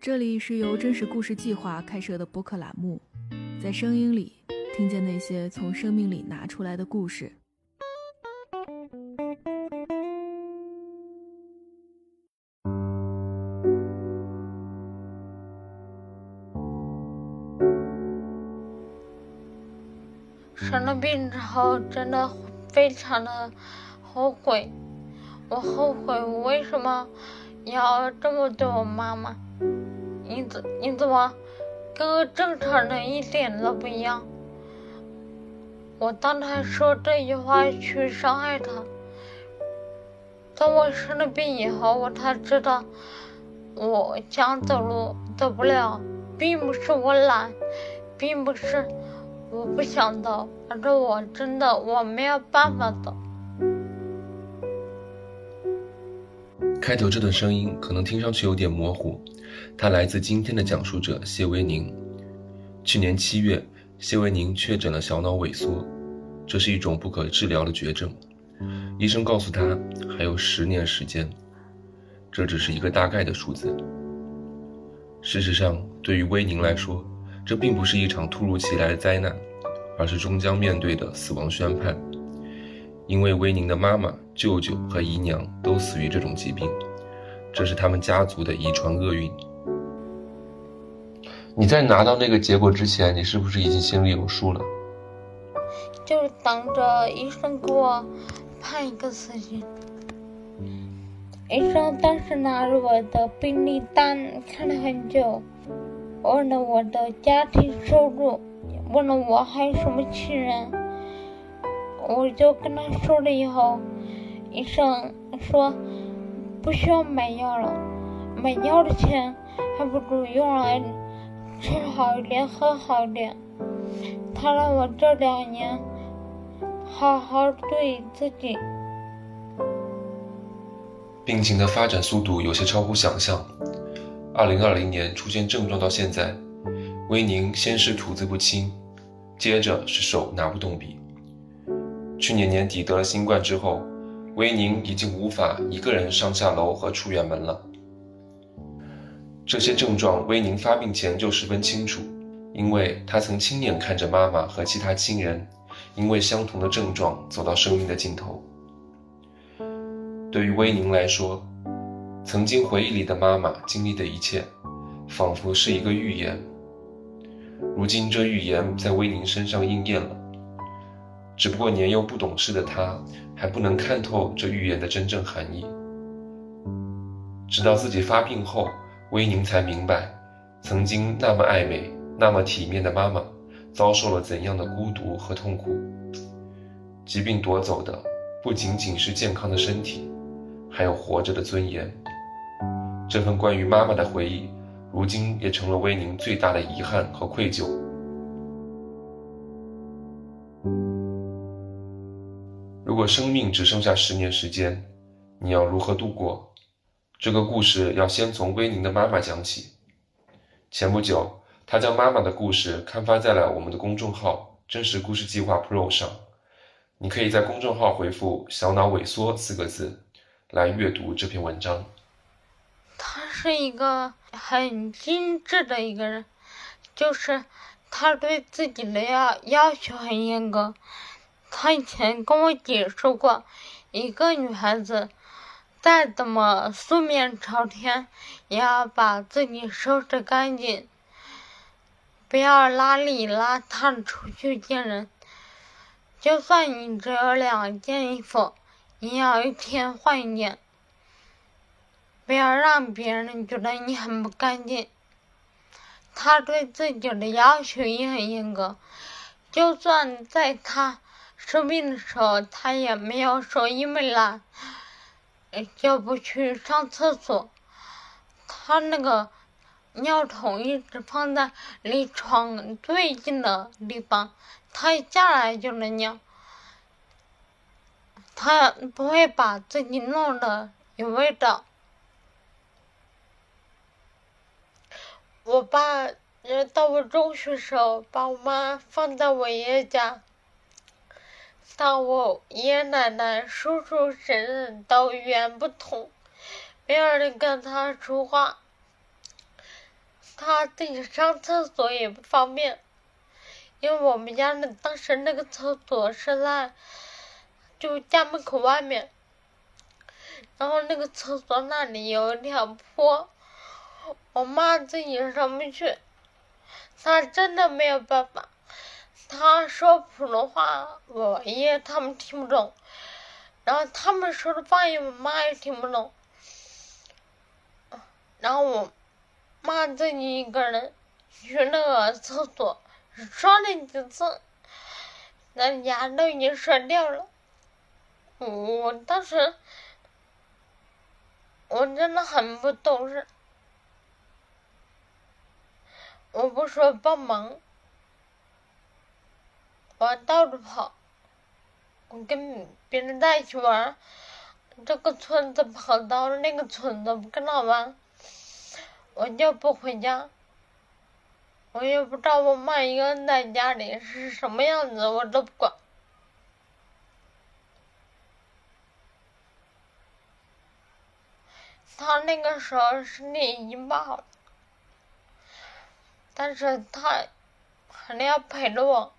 这里是由真实故事计划开设的播客栏目，在声音里听见那些从生命里拿出来的故事。生了病之后，真的非常的后悔。我后悔我为什么要这么对我妈妈？你怎你怎么跟正常人一点都不一样？我当他说这句话去伤害他。当我生了病以后，我才知道我想走路走不了，并不是我懒，并不是我不想走，而是我真的我没有办法走。开头这段声音可能听上去有点模糊，它来自今天的讲述者谢维宁。去年七月，谢维宁确诊了小脑萎缩，这是一种不可治疗的绝症。医生告诉他还有十年时间，这只是一个大概的数字。事实上，对于威宁来说，这并不是一场突如其来的灾难，而是终将面对的死亡宣判。因为威宁的妈妈、舅舅和姨娘都死于这种疾病，这是他们家族的遗传厄运。你在拿到那个结果之前，你是不是已经心里有数了？就是等着医生给我判一个死刑。医生当时拿着我的病历单看了很久，问了我的家庭收入，问了我还有什么亲人。我就跟他说了以后，医生说不需要买药了，买药的钱还不如用来吃好点、喝好点。他让我这两年好好对自己。病情的发展速度有些超乎想象。二零二零年出现症状到现在，威宁先是吐字不清，接着是手拿不动笔。去年年底得了新冠之后，威宁已经无法一个人上下楼和出远门了。这些症状，威宁发病前就十分清楚，因为他曾亲眼看着妈妈和其他亲人因为相同的症状走到生命的尽头。对于威宁来说，曾经回忆里的妈妈经历的一切，仿佛是一个预言。如今，这预言在威宁身上应验了。只不过年幼不懂事的他，还不能看透这预言的真正含义。直到自己发病后，威宁才明白，曾经那么爱美、那么体面的妈妈，遭受了怎样的孤独和痛苦。疾病夺走的，不仅仅是健康的身体，还有活着的尊严。这份关于妈妈的回忆，如今也成了威宁最大的遗憾和愧疚。如果生命只剩下十年时间，你要如何度过？这个故事要先从威宁的妈妈讲起。前不久，他将妈妈的故事刊发在了我们的公众号“真实故事计划 Pro” 上。你可以在公众号回复“小脑萎缩”四个字，来阅读这篇文章。他是一个很精致的一个人，就是他对自己的要要求很严格。他以前跟我解释过，一个女孩子再怎么素面朝天，也要把自己收拾干净，不要邋里邋遢出去见人。就算你只有两件衣服，也要一天换一件，不要让别人觉得你很不干净。他对自己的要求也很严格，就算在他。生病的时候，他也没有说因为懒，就不去上厕所。他那个尿桶一直放在离床最近的地方，他一下来就能尿。他不会把自己弄得有味道。我爸到我中学时候，把我妈放在我爷爷家。但我爷爷奶奶、叔叔婶婶都语言不通，没有人跟他说话。他自己上厕所也不方便，因为我们家那当时那个厕所是在就家门口外面，然后那个厕所那里有一条坡，我妈自己上不去，她真的没有办法。他说普通话，我爷他们听不懂，然后他们说的方言，我妈也听不懂，然后我妈自己一个人去那个厕所刷了几次，那牙都已经刷掉了。我当时我真的很不懂事，我不说帮忙。我到处跑，我跟别人在一起玩，这个村子跑到那个村子不跟他玩，我就不回家。我也不知道我妈一个人在家里是什么样子，我都不管。他那个时候身体已经不好了，但是他肯定要陪着我。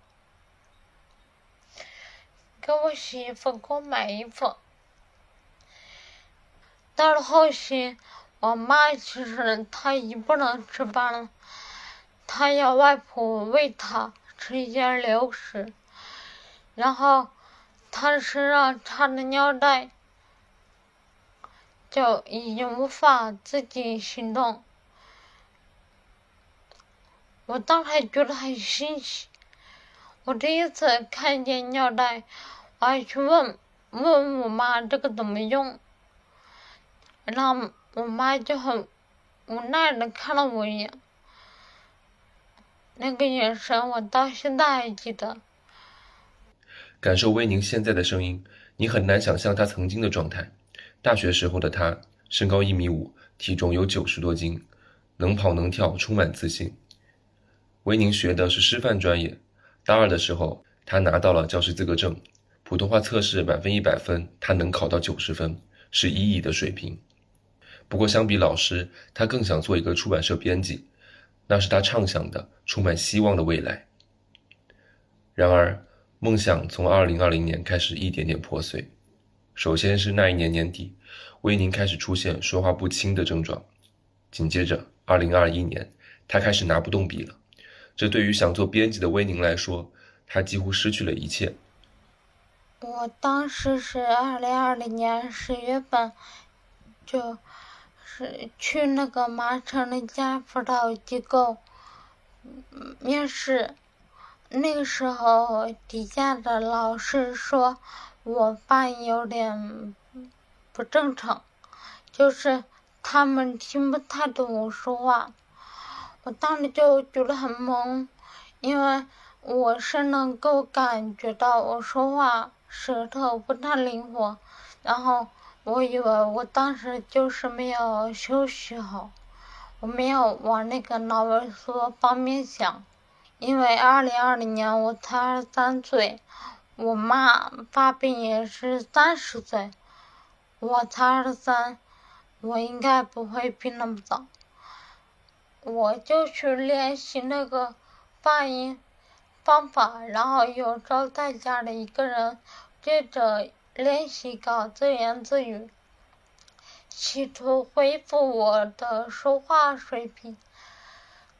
给我洗衣服，给我买衣服。到了后期，我妈其实她已经不能吃饭了，她要外婆喂她吃一些流食，然后她身上插着尿袋就已经无法自己行动。我当时还觉得很新奇，我第一次看见尿袋。我还去问问我妈这个怎么用，然后我妈就很无奈的看了我一眼，那个眼神我到现在还记得。感受威宁现在的声音，你很难想象他曾经的状态。大学时候的他，身高一米五，体重有九十多斤，能跑能跳，充满自信。威宁学的是师范专业，大二的时候他拿到了教师资格证。普通话测试满分一百分，他能考到九十分，是一乙的水平。不过相比老师，他更想做一个出版社编辑，那是他畅想的、充满希望的未来。然而，梦想从二零二零年开始一点点破碎。首先是那一年年底，威宁开始出现说话不清的症状。紧接着，二零二一年，他开始拿不动笔了。这对于想做编辑的威宁来说，他几乎失去了一切。我当时是二零二零年十月份，就是去那个麻城那家辅导机构面试，那个时候底下的老师说我发音有点不正常，就是他们听不太懂我说话，我当时就觉得很懵，因为我是能够感觉到我说话。舌头不太灵活，然后我以为我当时就是没有休息好，我没有往那个脑萎缩方面想，因为二零二零年我才二十三岁，我妈发病也是三十岁，我才二十三，我应该不会病那么早，我就去练习那个发音。方法，然后有时候在家里一个人接着练习搞自言自语，企图恢复我的说话水平。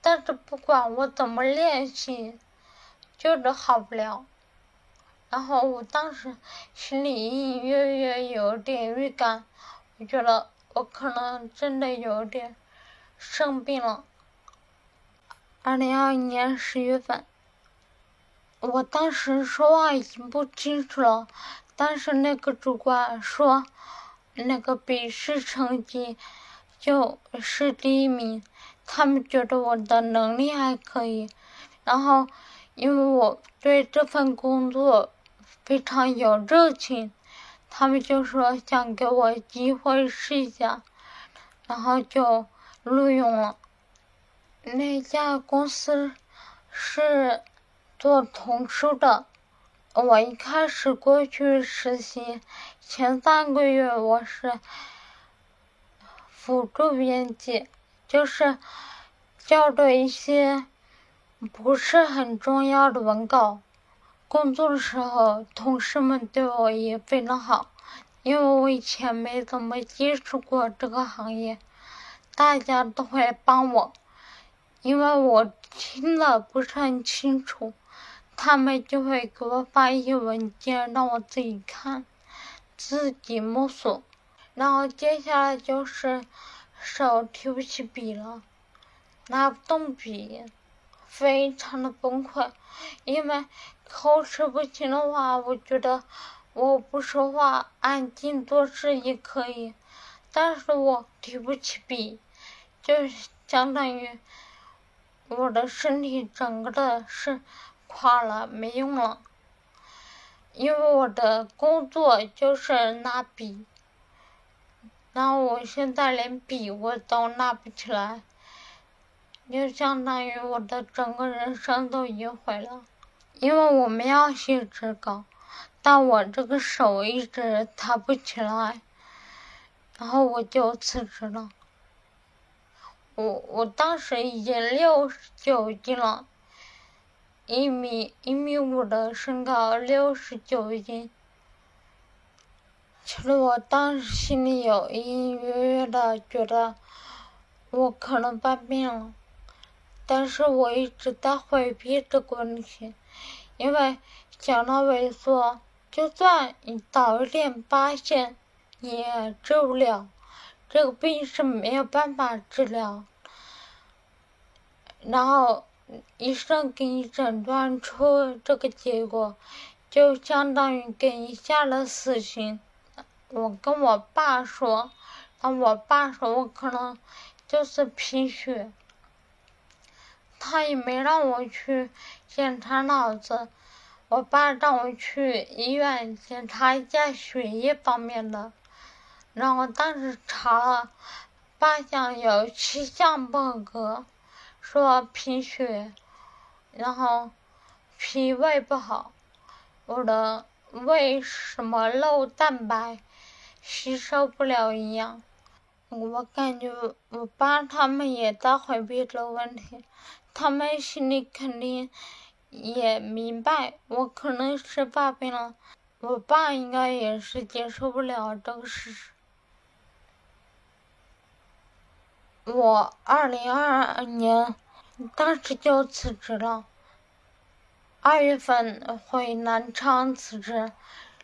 但是不管我怎么练习，就是好不了。然后我当时心里隐隐约约有点预感，我觉得我可能真的有点生病了。二零二一年十月份。我当时说话已经不清楚了，但是那个主管说，那个笔试成绩就是第一名，他们觉得我的能力还可以，然后因为我对这份工作非常有热情，他们就说想给我机会试一下，然后就录用了。那家公司是。做童书的，我一开始过去实习，前三个月我是辅助编辑，就是校对一些不是很重要的文稿。工作的时候，同事们对我也非常好，因为我以前没怎么接触过这个行业，大家都会帮我。因为我听的不是很清楚，他们就会给我发一些文件让我自己看，自己摸索。然后接下来就是手提不起笔了，拿不动笔，非常的崩溃。因为口齿不清的话，我觉得我不说话，安静做事也可以，但是我提不起笔，就是相当于。我的身体整个的是垮了，没用了，因为我的工作就是拿笔，然后我现在连笔我都拿不起来，就相当于我的整个人生都已经毁了。因为我们要写纸稿，但我这个手一直抬不起来，然后我就辞职了。我我当时已经六十九斤了，一米一米五的身高，六十九斤。其实我当时心里有隐隐约约的觉得我可能犯病了，但是我一直在回避这个问题，因为想到萎缩，就算你早一点发现，你也治不了，这个病是没有办法治疗。然后医生给你诊断出这个结果，就相当于给你下了死刑。我跟我爸说，然后我爸说我可能就是贫血，他也没让我去检查脑子，我爸让我去医院检查一下血液方面的，然后当时查了八项有七项不合格。说贫血，然后脾胃不好，我的胃什么漏蛋白，吸收不了营养。我感觉我爸他们也在回避这个问题，他们心里肯定也明白我可能是发病了，我爸应该也是接受不了这个事实。我二零二二年当时就辞职了，二月份回南昌辞职，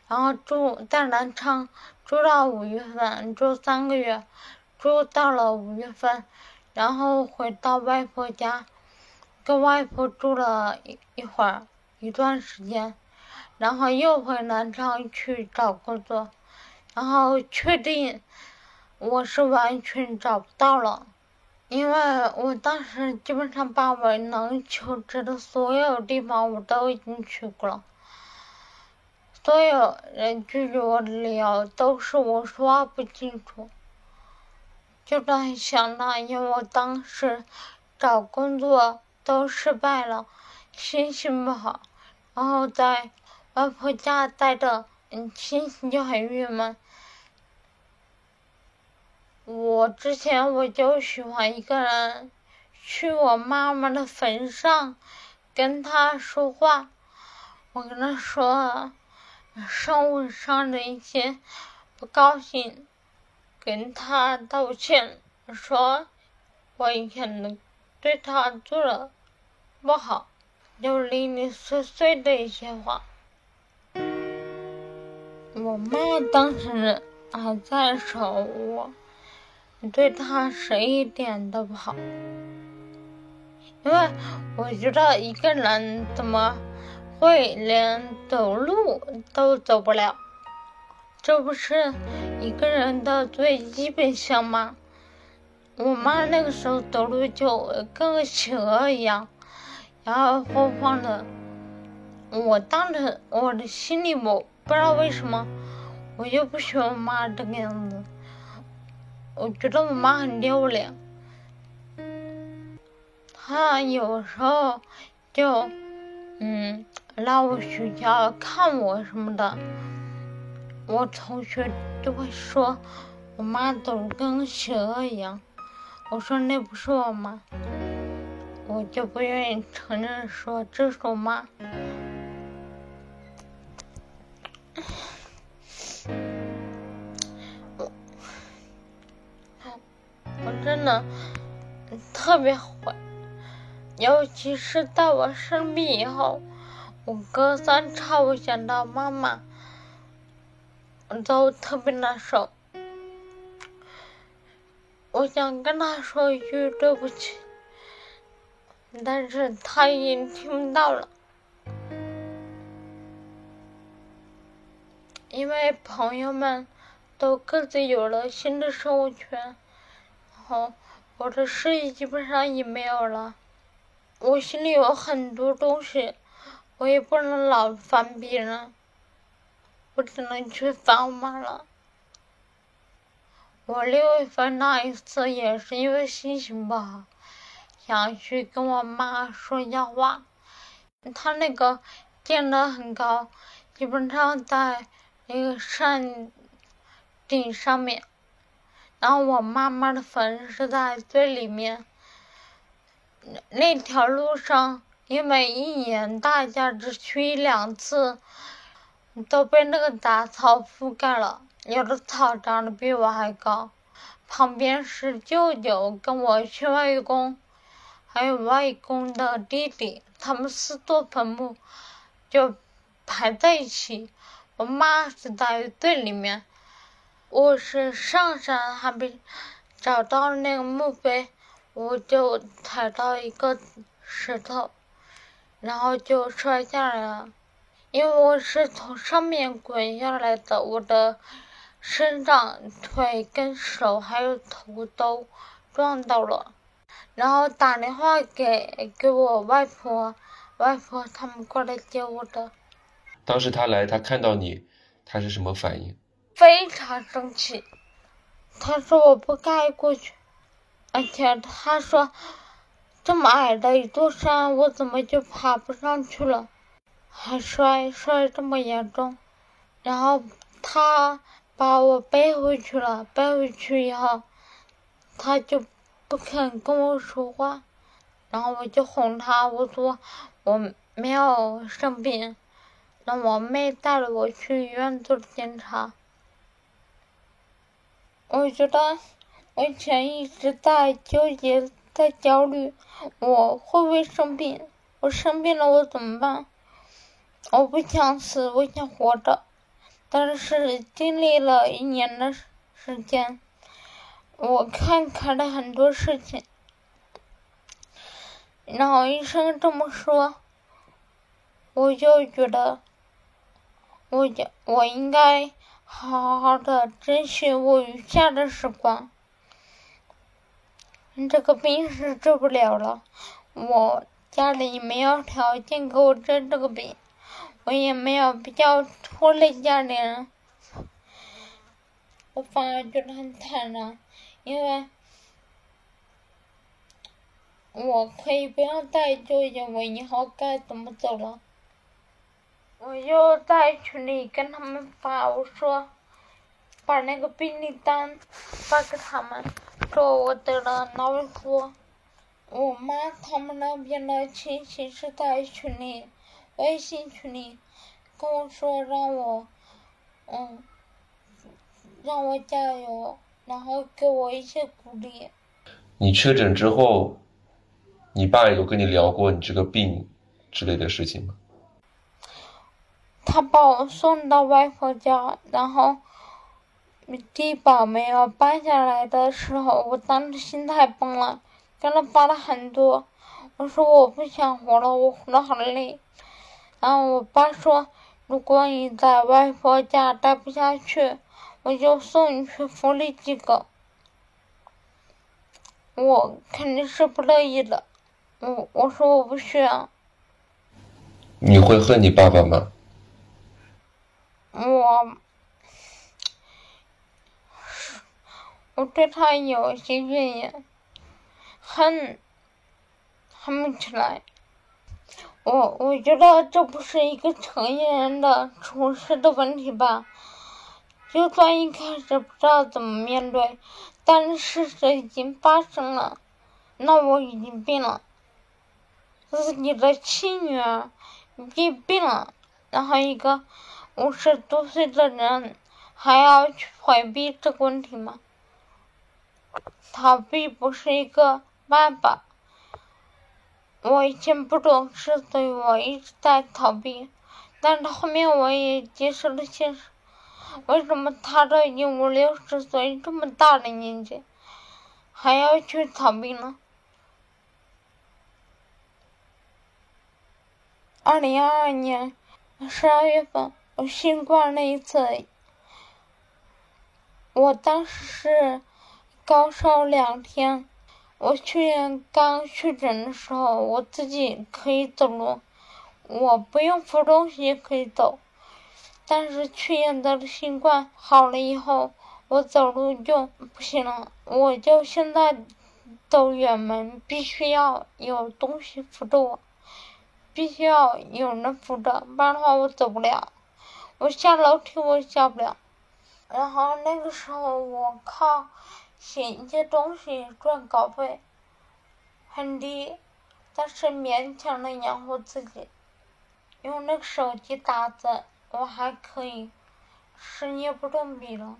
然后住在南昌住到五月份，住三个月，住到了五月份，然后回到外婆家，跟外婆住了一一会儿一段时间，然后又回南昌去找工作，然后确定我是完全找不到了。因为我当时基本上把我能求职的所有地方我都已经去过了，所有人拒绝我的理由都是我说话不清楚，就在想那，因为我当时找工作都失败了，心情不好，然后在外婆家待着，嗯，心情就很郁闷。我之前我就喜欢一个人去我妈妈的坟上跟她说话，我跟她说生活上的一些不高兴，跟她道歉，说我以前对她做了不好，就零零碎碎的一些话。我妈当时还在的时候，对他谁一点都不好，因为我觉得一个人怎么会连走路都走不了？这不是一个人的最基本项吗？我妈那个时候走路就跟个企鹅一样，然后晃晃的。我当时我的心里我不知道为什么，我就不喜欢我妈这个样子。我觉得我妈很丢脸，她有时候就嗯来我学校看我什么的，我同学就会说我妈走跟蛇一样。我说那不是我妈，我就不愿意承认说这是我妈。真的特别坏，尤其是在我生病以后，我隔三差五想到妈妈，我都特别难受。我想跟她说一句对不起。但是他已经听不到了，因为朋友们都各自有了新的生活圈，后我的事业基本上也没有了。我心里有很多东西，我也不能老烦别人，我只能去烦我妈了。我六月份那一次也是因为心情不好。想去跟我妈说一下话，他那个建的很高，基本上在那个山顶上面，然后我妈妈的坟是在最里面。那条路上，因为一年大家只去一两次，都被那个杂草覆盖了，有的草长得比我还高。旁边是舅舅跟我去外公。还有外公的弟弟，他们四座坟墓就排在一起。我妈是在最里面，我是上山还没找到那个墓碑，我就踩到一个石头，然后就摔下来了。因为我是从上面滚下来的，我的身上、腿跟手还有头都撞到了。然后打电话给给我外婆，外婆他们过来接我的。当时他来，他看到你，他是什么反应？非常生气，他说我不该过去，而且他说这么矮的一座山，我怎么就爬不上去了？还摔摔这么严重，然后他把我背回去了，背回去以后，他就。不肯跟我说话，然后我就哄他，我说我没有生病，让我妹带着我去医院做检查。我觉得我以前一直在纠结，在焦虑，我会不会生病？我生病了我怎么办？我不想死，我想活着，但是经历了一年的时间。我看开了很多事情，然后医生这么说，我就觉得，我我应该好好的珍惜我余下的时光。这个病是治不了了，我家里没有条件给我治这个病，我也没有必要拖累家里人，我反而觉得很坦然。因为我可以不用再纠结我以后该怎么走了。我就在群里跟他们发，我说把那个病历单发给他们，说我得了脑萎缩。我妈他们那边的亲戚是在群里，微信群里跟我说让我，嗯，让我加油。然后给我一些鼓励。你确诊之后，你爸有跟你聊过你这个病之类的事情吗？他把我送到外婆家，然后低保没有办下来的时候，我当时心态崩了，跟他发了很多。我说我不想活了，我活得好累。然后我爸说，如果你在外婆家待不下去。我就送你去福利机构，我肯定是不乐意的。我我说我不需要。你会恨你爸爸吗？我，我对他有些怨言，恨，恨不起来。我我觉得这不是一个成年人的处事的问题吧。就算一开始不知道怎么面对，但是事实已经发生了，那我已经病了，自己的亲女儿已经病了，然后一个五十多岁的人还要去回避这个问题吗？逃避不是一个办法。我以前不懂事，所以我一直在逃避。但是后面我也接受了现实。为什么他都已经五六十岁这么大的年纪，还要去逃避呢？二零二二年十二月份，我新冠那一次，我当时是。高烧两天，我去年刚确诊的时候，我自己可以走路，我不用扶东西也可以走。但是去年得了新冠好了以后，我走路就不行了，我就现在走远门必须要有东西扶着我，必须要有人扶着，不然的话我走不了，我下楼梯我下不了。然后那个时候我靠。写一些东西赚稿费，很低，但是勉强能养活自己。用那个手机打字，我还可以，是捏不动笔了。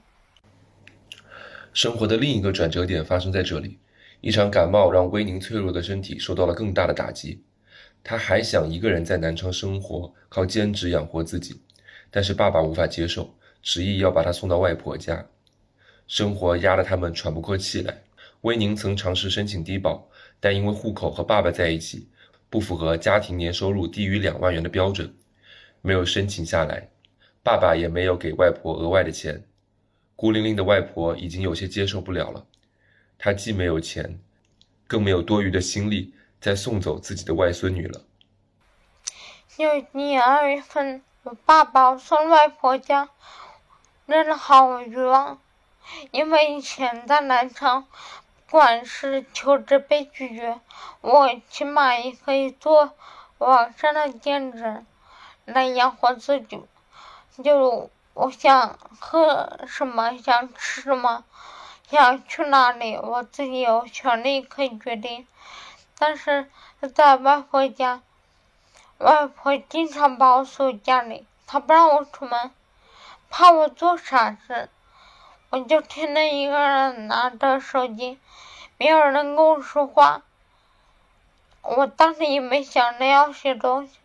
生活的另一个转折点发生在这里，一场感冒让威宁脆弱的身体受到了更大的打击。他还想一个人在南昌生活，靠兼职养活自己，但是爸爸无法接受，执意要把她送到外婆家。生活压得他们喘不过气来。威宁曾尝试申请低保，但因为户口和爸爸在一起，不符合家庭年收入低于两万元的标准，没有申请下来。爸爸也没有给外婆额外的钱。孤零零的外婆已经有些接受不了了。她既没有钱，更没有多余的心力再送走自己的外孙女了。有年二月份，我爸爸送外婆家，真的好冤枉。因为以前在南昌，不管是求职被拒绝，我起码也可以做网上的兼职来养活自己。就我想喝什么，想吃什么，想去哪里，我自己有权利可以决定。但是在外婆家，外婆经常把我锁家里，她不让我出门，怕我做傻事。我就天天一个人拿着手机，没有人跟我说话。我当时也没想着要写东西。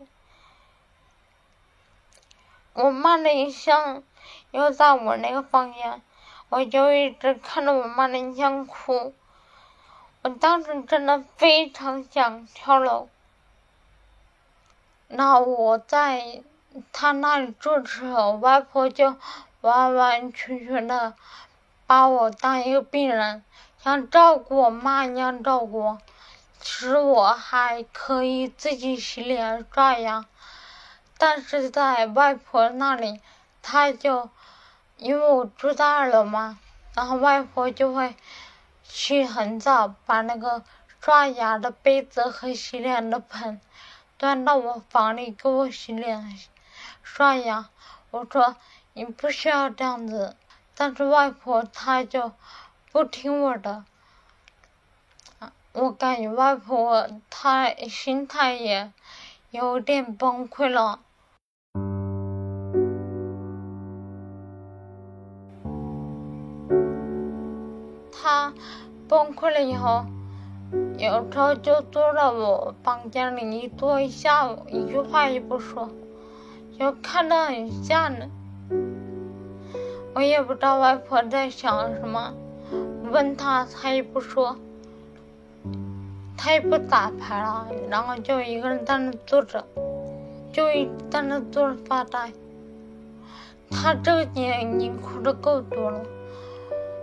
我妈的影像又在我那个房间，我就一直看着我妈的影像哭。我当时真的非常想跳楼。那我在他那里住的时候，外婆就。完完全全的把我当一个病人，像照顾我妈一样照顾。其实我还可以自己洗脸刷牙，但是在外婆那里，她就因为我住在二楼嘛，然后外婆就会去很早把那个刷牙的杯子和洗脸的盆端到我房里给我洗脸刷牙。我说。你不需要这样子，但是外婆她就不听我的，我感觉外婆她心态也有点崩溃了。她崩溃了以后，有时候就坐在我房间里一坐一下午，一句话也不说，就看得很吓人。我也不知道外婆在想什么，问她她也不说，她也不打牌了，然后就一个人在那坐着，就一在那坐着发呆。她这几年已经哭的够多了，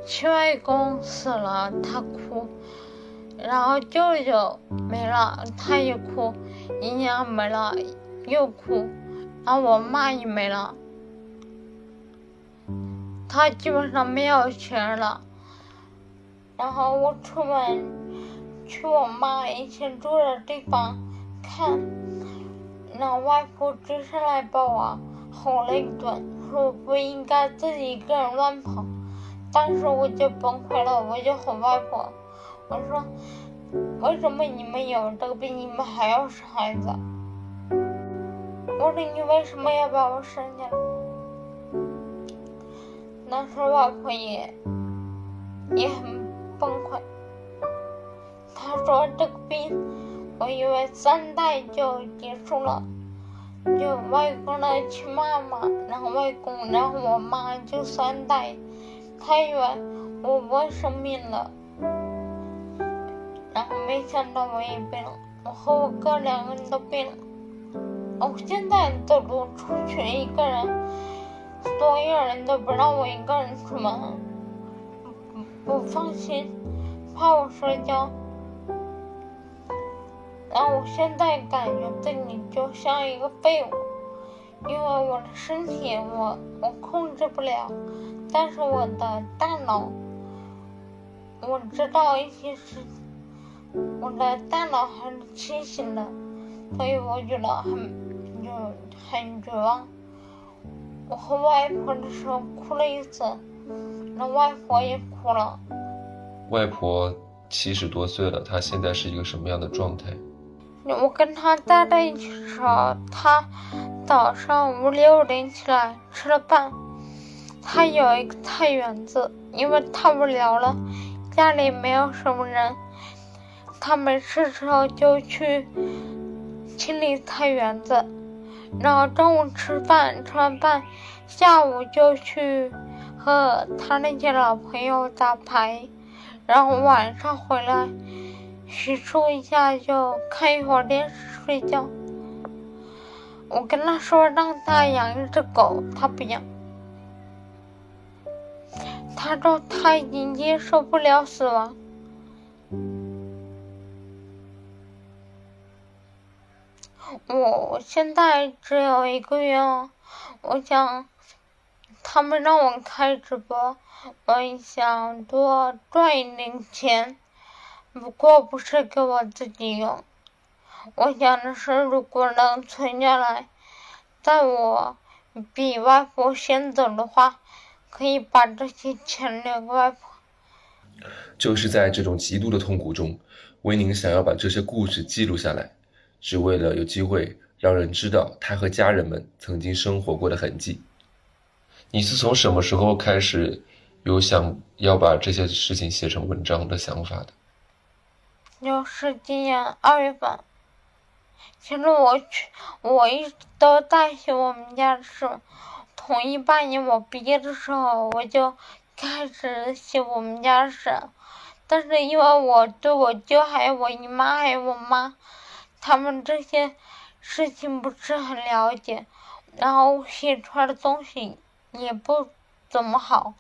亲外公死了她哭，然后舅舅没了她也哭，姨娘没了又哭，然后我妈也没了。他基本上没有钱了，然后我出门去我妈以前住的地方看，那外婆追上来把我吼了一顿，说不应该自己一个人乱跑，当时我就崩溃了，我就吼外婆，我说为什么你们有这个病，你们还要生孩子？我说你为什么要把我生下来？那时候外婆也也很崩溃。她说这个病，我以为三代就结束了，就外公的亲妈妈，然后外公，然后我妈就三代，她以为我不会生病了。然后没想到我也病了，我和我哥两个人都病了。我现在走路出去一个人，所有人都不让我一个人出门，不不放心，怕我摔跤。然后我现在感觉自己就像一个废物，因为我的身体我我控制不了，但是我的大脑，我知道一些事情，我的大脑还是清醒的，所以我觉得很。就很绝望。我和外婆的时候哭了一次，那外婆也哭了。外婆七十多岁了，她现在是一个什么样的状态？我跟她待在一起的时候，她早上五六点起来吃了饭。她有一个菜园子，因为太无聊了，家里没有什么人，他没事的时候就去清理菜园子。然后中午吃饭，吃完饭，下午就去和他那些老朋友打牌，然后晚上回来洗漱一下，就看一会儿电视睡觉。我跟他说让他养一只狗，他不养。他说他已经接受不了死亡。我现在只有一个愿望，我想他们让我开直播，我想多赚一点钱，不过不是给我自己用。我想的是，如果能存下来，在我比外婆先走的话，可以把这些钱留给外婆。就是在这种极度的痛苦中，维宁想要把这些故事记录下来。只为了有机会让人知道他和家人们曾经生活过的痕迹。你是从什么时候开始有想要把这些事情写成文章的想法的？就是今年二月份。其实我去，我一直都在写我们家的事。从一八年我毕业的时候，我就开始写我们家的事。但是因为我对我舅还有我姨妈还有我妈。他们这些事情不是很了解，然后写出来的东西也不怎么好。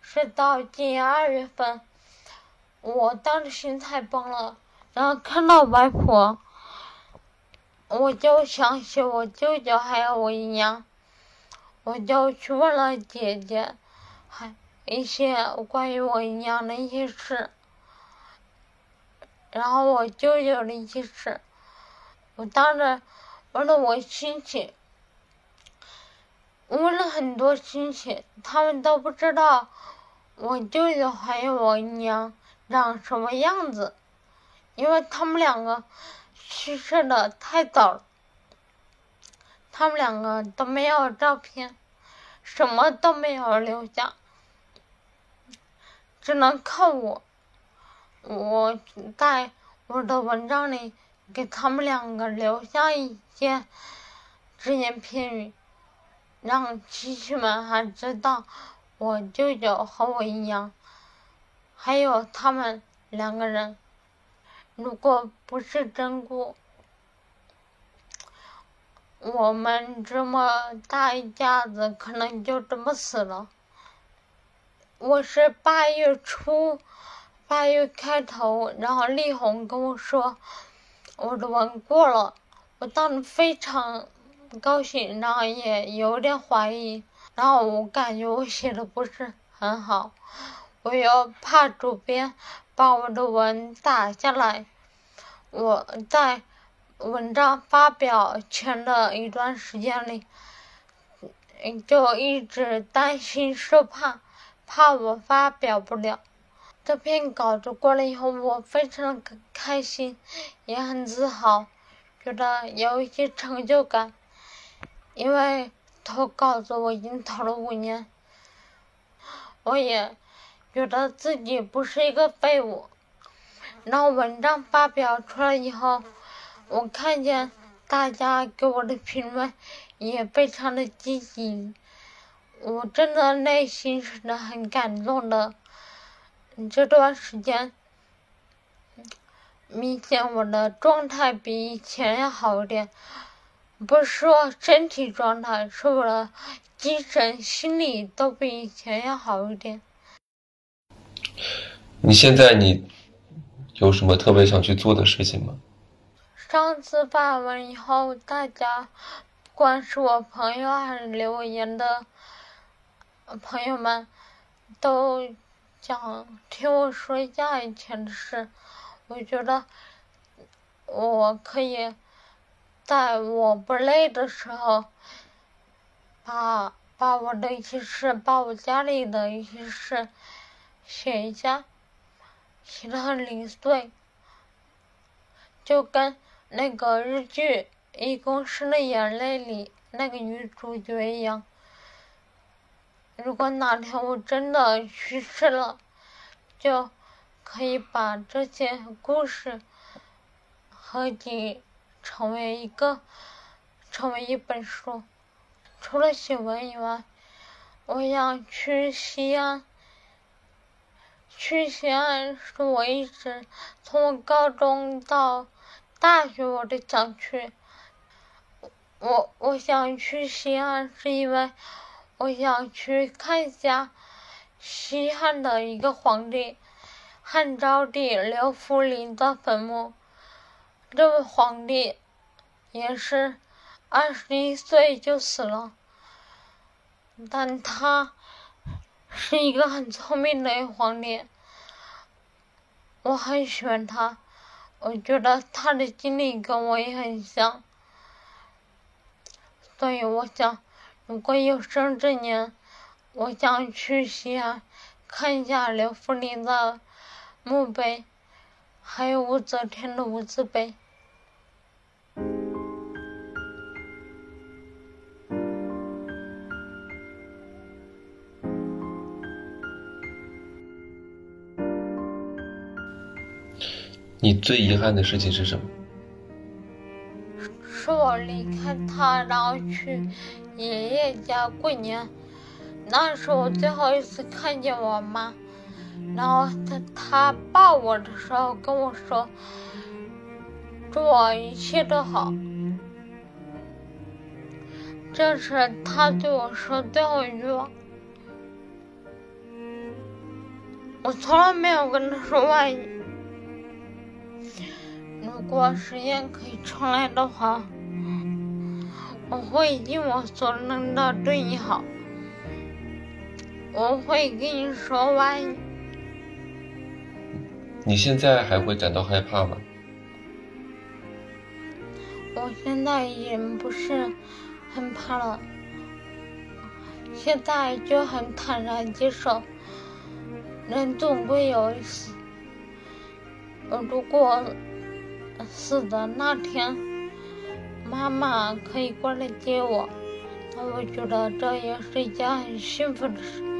是到今年二月份，我当时心态崩了，然后看到外婆，我就想起我舅舅还有我姨娘，我就去问了姐姐，还一些关于我姨娘的一些事。然后我舅舅的一些事，我当着问了我亲戚，问了很多亲戚，他们都不知道我舅舅还有我娘长什么样子，因为他们两个去世的太早了，他们两个都没有照片，什么都没有留下，只能靠我。我在我的文章里给他们两个留下一些只言片语，让亲戚们还知道我舅舅和我一样，还有他们两个人，如果不是真姑，我们这么大一家子可能就这么死了。我是八月初。八月开头，然后丽红跟我说我的文过了，我当时非常高兴，然后也有点怀疑，然后我感觉我写的不是很好，我又怕主编把我的文打下来，我在文章发表前的一段时间里，就一直担心受怕，怕我发表不了。这篇稿子过了以后，我非常的开心，也很自豪，觉得有一些成就感。因为投稿子我已经投了五年，我也觉得自己不是一个废物。然后文章发表出来以后，我看见大家给我的评论也非常的积极，我真的内心是很感动的。这段时间，明显我的状态比以前要好一点，不是说身体状态，是我的精神、心理都比以前要好一点。你现在你有什么特别想去做的事情吗？上次发完以后，大家不管是我朋友还是留言的朋友们，都。想听我说一下以前的事，我觉得我可以在我不累的时候，把把我的一些事，把我家里的一些事写一下，写的很零碎，就跟那个日剧《一公升的眼泪》里那个女主角一样。如果哪天我真的去世了，就可以把这些故事合集成为一个，成为一本书。除了写文以外，我想去西安。去西安是我一直从我高中到大学我都想去。我我想去西安是因为。我想去看一下西汉的一个皇帝汉昭帝刘弗陵的坟墓。这位皇帝也是二十一岁就死了，但他是一个很聪明的皇帝，我很喜欢他，我觉得他的经历跟我也很像，所以我想。如果有生之年，我想去西安看一下刘弗林的墓碑，还有武则天的无字碑。你最遗憾的事情是什么？是我离开他，然后去爷爷家过年。那是我最后一次看见我妈，然后他他抱我的时候跟我说：“祝我一切都好。”这是他对我说最后一句话。我从来没有跟他说外语。如果时间可以重来的话。我会尽我所能的对你好，我会跟你说晚安。你现在还会感到害怕吗？我现在已经不是很怕了，现在就很坦然接受，人总归有一死。如果死的那天。妈妈可以过来接我，那我觉得这也是一件很幸福的事。